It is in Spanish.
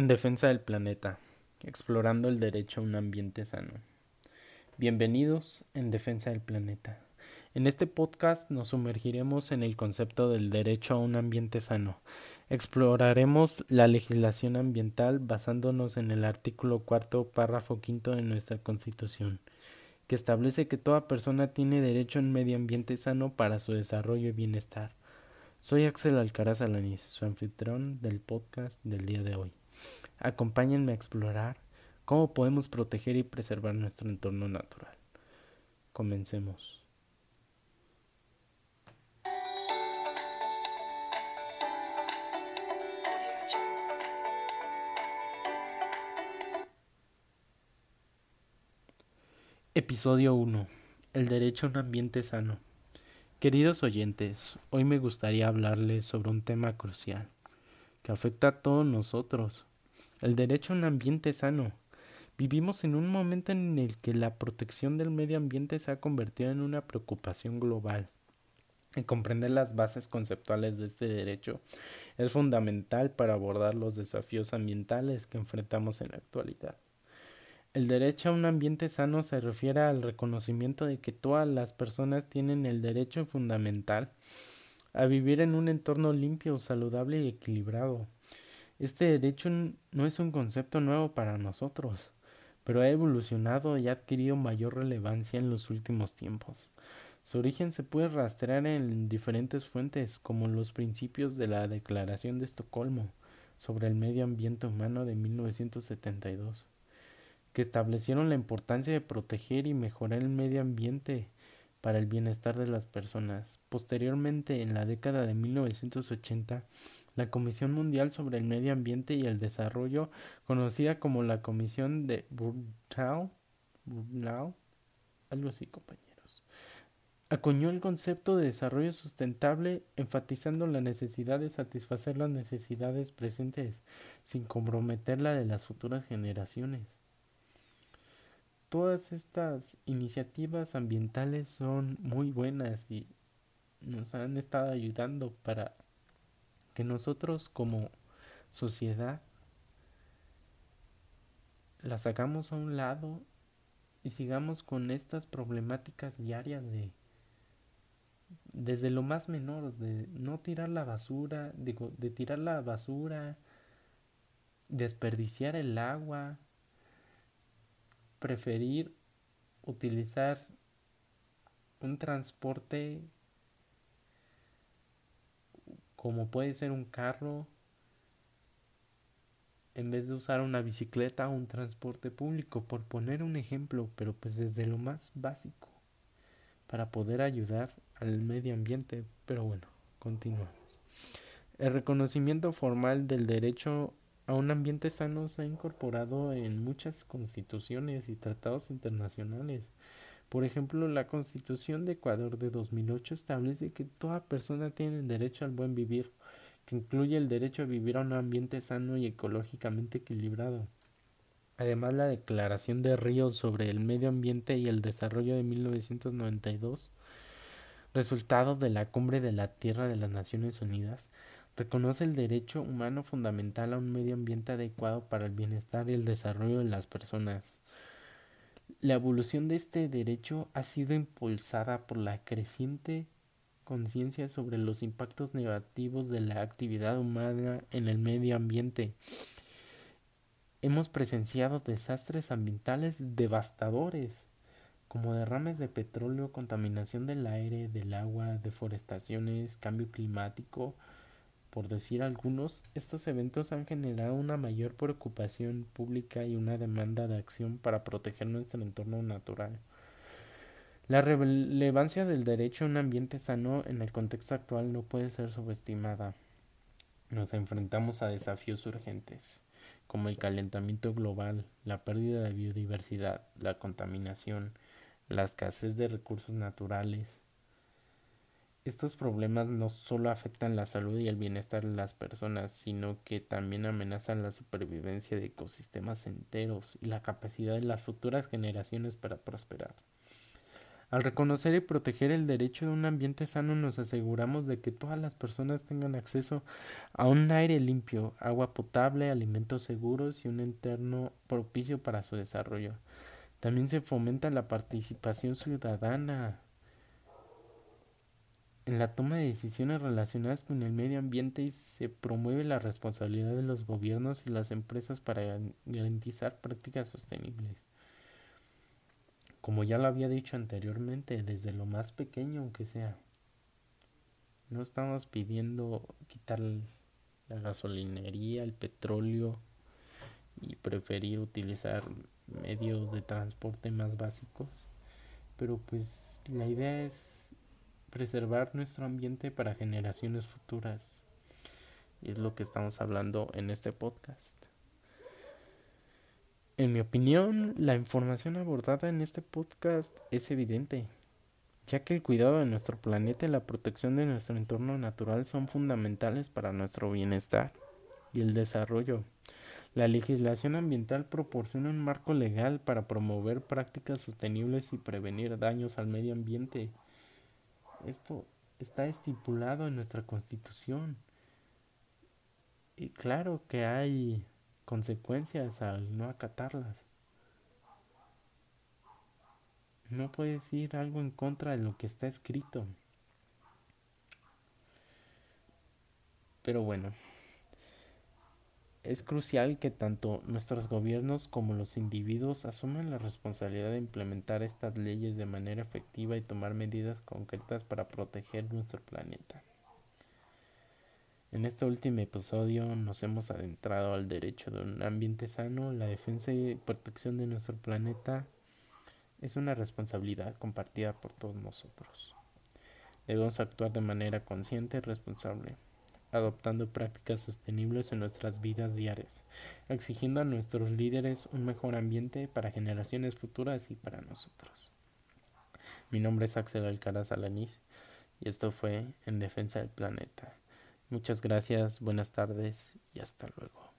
En defensa del planeta, explorando el derecho a un ambiente sano. Bienvenidos en Defensa del Planeta. En este podcast nos sumergiremos en el concepto del derecho a un ambiente sano. Exploraremos la legislación ambiental basándonos en el artículo cuarto, párrafo quinto de nuestra Constitución, que establece que toda persona tiene derecho a un medio ambiente sano para su desarrollo y bienestar. Soy Axel Alcaraz Alanis, su anfitrión del podcast del día de hoy. Acompáñenme a explorar cómo podemos proteger y preservar nuestro entorno natural. Comencemos. Episodio 1. El derecho a un ambiente sano. Queridos oyentes, hoy me gustaría hablarles sobre un tema crucial que afecta a todos nosotros, el derecho a un ambiente sano. Vivimos en un momento en el que la protección del medio ambiente se ha convertido en una preocupación global. Y comprender las bases conceptuales de este derecho es fundamental para abordar los desafíos ambientales que enfrentamos en la actualidad. El derecho a un ambiente sano se refiere al reconocimiento de que todas las personas tienen el derecho fundamental a vivir en un entorno limpio, saludable y equilibrado. Este derecho no es un concepto nuevo para nosotros, pero ha evolucionado y ha adquirido mayor relevancia en los últimos tiempos. Su origen se puede rastrear en diferentes fuentes, como los principios de la Declaración de Estocolmo sobre el medio ambiente humano de 1972, que establecieron la importancia de proteger y mejorar el medio ambiente para el bienestar de las personas. Posteriormente, en la década de 1980, la Comisión Mundial sobre el Medio Ambiente y el Desarrollo, conocida como la Comisión de Brundtland, algo así, compañeros, acuñó el concepto de desarrollo sustentable, enfatizando la necesidad de satisfacer las necesidades presentes sin comprometer la de las futuras generaciones. Todas estas iniciativas ambientales son muy buenas y nos han estado ayudando para que nosotros como sociedad las hagamos a un lado y sigamos con estas problemáticas diarias de desde lo más menor de no tirar la basura de tirar la basura desperdiciar el agua preferir utilizar un transporte como puede ser un carro en vez de usar una bicicleta o un transporte público, por poner un ejemplo, pero pues desde lo más básico, para poder ayudar al medio ambiente. Pero bueno, continuamos. El reconocimiento formal del derecho a un ambiente sano se ha incorporado en muchas constituciones y tratados internacionales. Por ejemplo, la Constitución de Ecuador de 2008 establece que toda persona tiene el derecho al buen vivir, que incluye el derecho a vivir a un ambiente sano y ecológicamente equilibrado. Además, la Declaración de Ríos sobre el Medio Ambiente y el Desarrollo de 1992, resultado de la Cumbre de la Tierra de las Naciones Unidas, reconoce el derecho humano fundamental a un medio ambiente adecuado para el bienestar y el desarrollo de las personas. La evolución de este derecho ha sido impulsada por la creciente conciencia sobre los impactos negativos de la actividad humana en el medio ambiente. Hemos presenciado desastres ambientales devastadores, como derrames de petróleo, contaminación del aire, del agua, deforestaciones, cambio climático, por decir algunos, estos eventos han generado una mayor preocupación pública y una demanda de acción para proteger nuestro entorno natural. La relevancia del derecho a un ambiente sano en el contexto actual no puede ser subestimada. Nos enfrentamos a desafíos urgentes, como el calentamiento global, la pérdida de biodiversidad, la contaminación, la escasez de recursos naturales, estos problemas no solo afectan la salud y el bienestar de las personas, sino que también amenazan la supervivencia de ecosistemas enteros y la capacidad de las futuras generaciones para prosperar. Al reconocer y proteger el derecho de un ambiente sano nos aseguramos de que todas las personas tengan acceso a un aire limpio, agua potable, alimentos seguros y un entorno propicio para su desarrollo. También se fomenta la participación ciudadana en la toma de decisiones relacionadas con el medio ambiente se promueve la responsabilidad de los gobiernos y las empresas para garantizar prácticas sostenibles. Como ya lo había dicho anteriormente, desde lo más pequeño aunque sea. No estamos pidiendo quitar la gasolinería, el petróleo y preferir utilizar medios de transporte más básicos. Pero pues la idea es preservar nuestro ambiente para generaciones futuras. Y es lo que estamos hablando en este podcast. En mi opinión, la información abordada en este podcast es evidente, ya que el cuidado de nuestro planeta y la protección de nuestro entorno natural son fundamentales para nuestro bienestar y el desarrollo. La legislación ambiental proporciona un marco legal para promover prácticas sostenibles y prevenir daños al medio ambiente esto está estipulado en nuestra constitución. Y claro que hay consecuencias al no acatarlas. No puedes ir algo en contra de lo que está escrito. Pero bueno, es crucial que tanto nuestros gobiernos como los individuos asuman la responsabilidad de implementar estas leyes de manera efectiva y tomar medidas concretas para proteger nuestro planeta. En este último episodio nos hemos adentrado al derecho de un ambiente sano, la defensa y protección de nuestro planeta es una responsabilidad compartida por todos nosotros. Debemos actuar de manera consciente y responsable adoptando prácticas sostenibles en nuestras vidas diarias, exigiendo a nuestros líderes un mejor ambiente para generaciones futuras y para nosotros. Mi nombre es Axel Alcaraz Alanís y esto fue En Defensa del Planeta. Muchas gracias, buenas tardes y hasta luego.